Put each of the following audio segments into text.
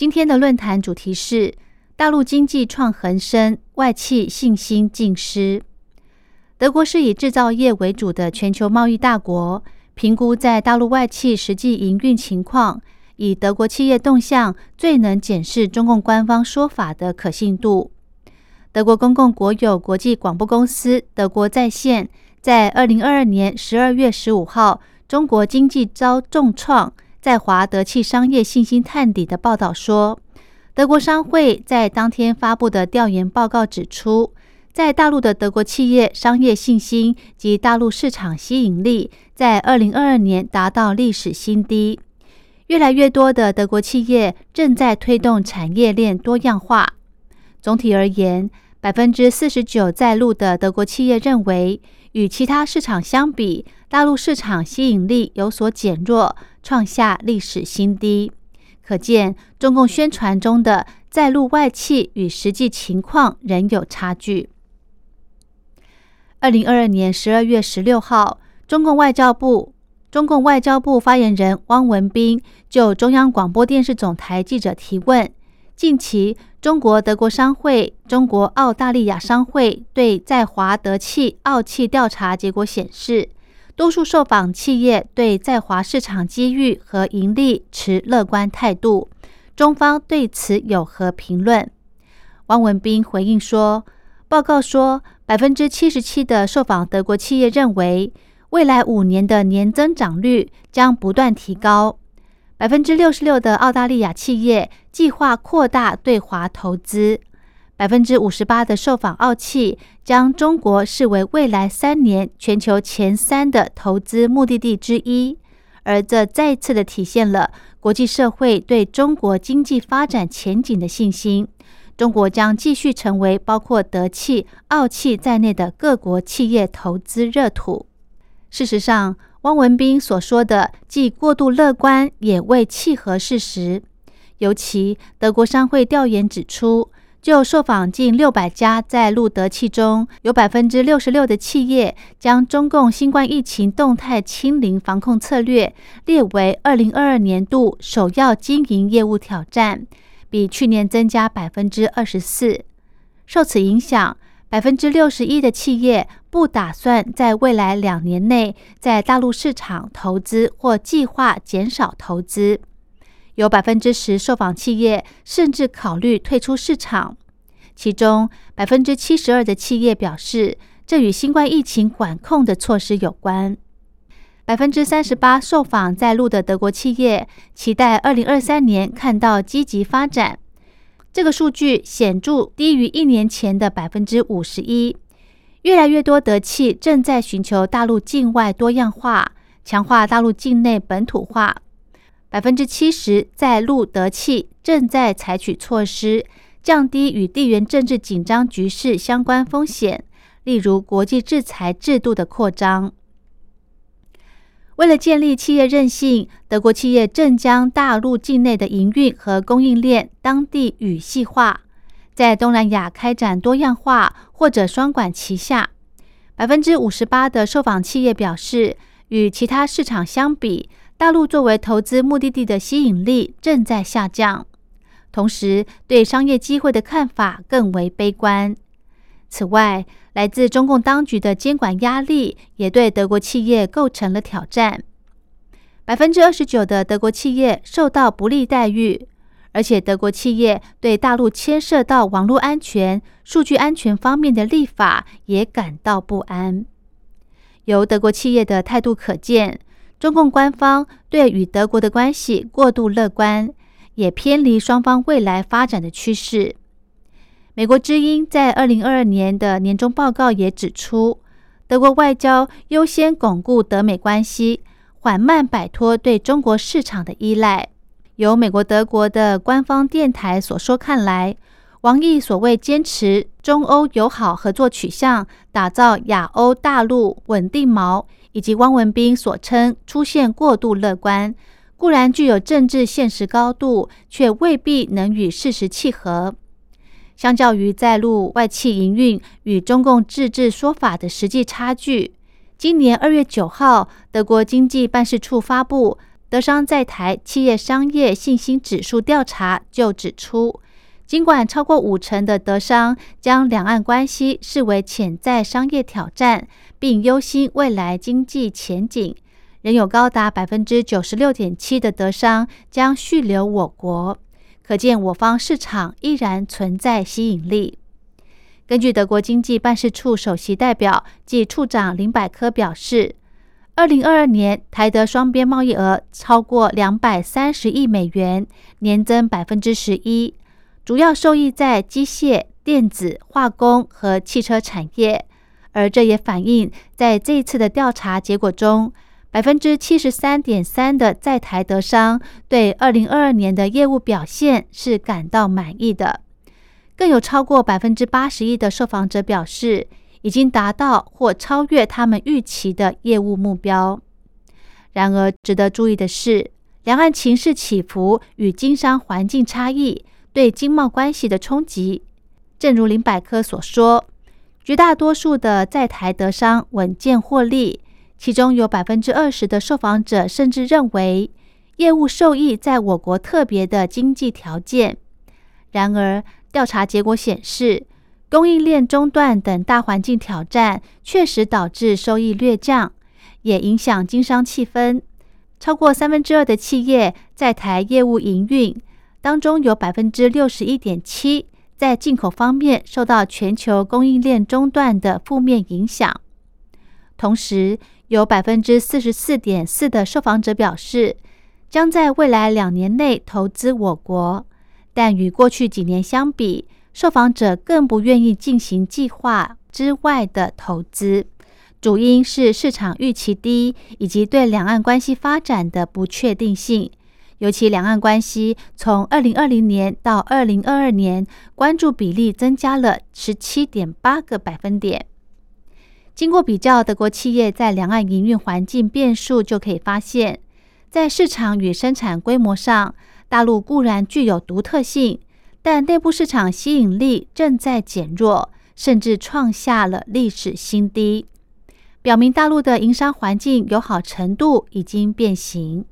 今天的论坛主题是大陆经济创恒生，外企信心尽失。德国是以制造业为主的全球贸易大国，评估在大陆外企实际营运情况，以德国企业动向最能检视中共官方说法的可信度。德国公共国有国际广播公司德国在线。在二零二二年十二月十五号，中国经济遭重创，在华德气商业信心探底的报道说，德国商会在当天发布的调研报告指出，在大陆的德国企业商业信心及大陆市场吸引力在二零二二年达到历史新低。越来越多的德国企业正在推动产业链多样化。总体而言，百分之四十九在陆的德国企业认为。与其他市场相比，大陆市场吸引力有所减弱，创下历史新低。可见，中共宣传中的在陆外企与实际情况仍有差距。二零二二年十二月十六号，中共外交部中共外交部发言人汪文斌就中央广播电视总台记者提问：近期。中国德国商会、中国澳大利亚商会对在华德气、澳气调查结果显示，多数受访企业对在华市场机遇和盈利持乐观态度。中方对此有何评论？汪文斌回应说：“报告说，百分之七十七的受访德国企业认为，未来五年的年增长率将不断提高。”百分之六十六的澳大利亚企业计划扩大对华投资，百分之五十八的受访澳企将中国视为未来三年全球前三的投资目的地之一，而这再次的体现了国际社会对中国经济发展前景的信心。中国将继续成为包括德企、奥企在内的各国企业投资热土。事实上，汪文斌所说的既过度乐观，也未契合事实。尤其德国商会调研指出，就受访近六百家在陆德企中，有百分之六十六的企业将中共新冠疫情动态清零防控策略列为二零二二年度首要经营业务挑战，比去年增加百分之二十四。受此影响。百分之六十一的企业不打算在未来两年内在大陆市场投资或计划减少投资，有百分之十受访企业甚至考虑退出市场，其中百分之七十二的企业表示这与新冠疫情管控的措施有关。百分之三十八受访在陆的德国企业期待二零二三年看到积极发展。这个数据显著低于一年前的百分之五十一。越来越多德企正在寻求大陆境外多样化，强化大陆境内本土化。百分之七十在路德气正在采取措施，降低与地缘政治紧张局势相关风险，例如国际制裁制度的扩张。为了建立企业韧性，德国企业正将大陆境内的营运和供应链当地语系化，在东南亚开展多样化或者双管齐下。百分之五十八的受访企业表示，与其他市场相比，大陆作为投资目的地的吸引力正在下降，同时对商业机会的看法更为悲观。此外，来自中共当局的监管压力也对德国企业构成了挑战。百分之二十九的德国企业受到不利待遇，而且德国企业对大陆牵涉到网络安全、数据安全方面的立法也感到不安。由德国企业的态度可见，中共官方对与德国的关系过度乐观，也偏离双方未来发展的趋势。美国之音在二零二二年的年终报告也指出，德国外交优先巩固德美关系，缓慢摆脱对中国市场的依赖。由美国、德国的官方电台所说看来，王毅所谓坚持中欧友好合作取向，打造亚欧大陆稳定锚，以及汪文斌所称出现过度乐观，固然具有政治现实高度，却未必能与事实契合。相较于在陆外企营运与中共自治说法的实际差距，今年二月九号，德国经济办事处发布德商在台企业商业信心指数调查，就指出，尽管超过五成的德商将两岸关系视为潜在商业挑战，并忧心未来经济前景，仍有高达百分之九十六点七的德商将续留我国。可见，我方市场依然存在吸引力。根据德国经济办事处首席代表暨处长林百科表示，二零二二年台德双边贸易额超过两百三十亿美元，年增百分之十一，主要受益在机械、电子、化工和汽车产业。而这也反映在这一次的调查结果中。百分之七十三点三的在台德商对二零二二年的业务表现是感到满意的，更有超过百分之八十一的受访者表示已经达到或超越他们预期的业务目标。然而，值得注意的是，两岸情势起伏与经商环境差异对经贸关系的冲击。正如林百科所说，绝大多数的在台德商稳健获利。其中有百分之二十的受访者甚至认为业务受益在我国特别的经济条件。然而，调查结果显示，供应链中断等大环境挑战确实导致收益略降，也影响经商气氛。超过三分之二的企业在台业务营运当中，有百分之六十一点七在进口方面受到全球供应链中断的负面影响。同时，有百分之四十四点四的受访者表示，将在未来两年内投资我国，但与过去几年相比，受访者更不愿意进行计划之外的投资。主因是市场预期低，以及对两岸关系发展的不确定性。尤其两岸关系从二零二零年到二零二二年，关注比例增加了十七点八个百分点。经过比较，德国企业在两岸营运环境变数，就可以发现，在市场与生产规模上，大陆固然具有独特性，但内部市场吸引力正在减弱，甚至创下了历史新低，表明大陆的营商环境友好程度已经变形。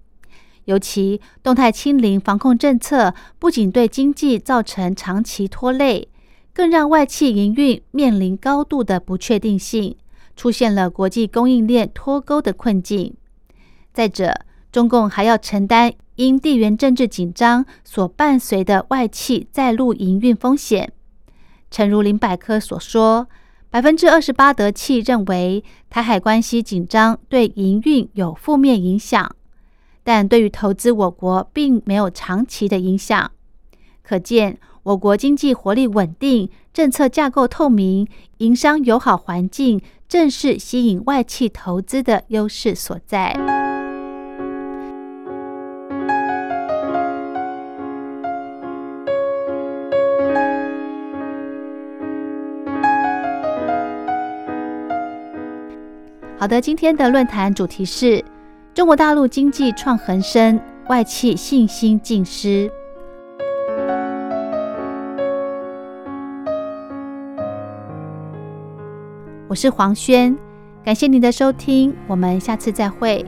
尤其动态清零防控政策，不仅对经济造成长期拖累，更让外企营运面临高度的不确定性。出现了国际供应链脱钩的困境。再者，中共还要承担因地缘政治紧张所伴随的外企在陆营运风险。诚如林百科所说，百分之二十八德企认为台海关系紧张对营运有负面影响，但对于投资我国并没有长期的影响。可见，我国经济活力稳定，政策架构透明，营商友好环境。正是吸引外企投资的优势所在。好的，今天的论坛主题是中国大陆经济创恒生，外企信心尽失。我是黄轩，感谢您的收听，我们下次再会。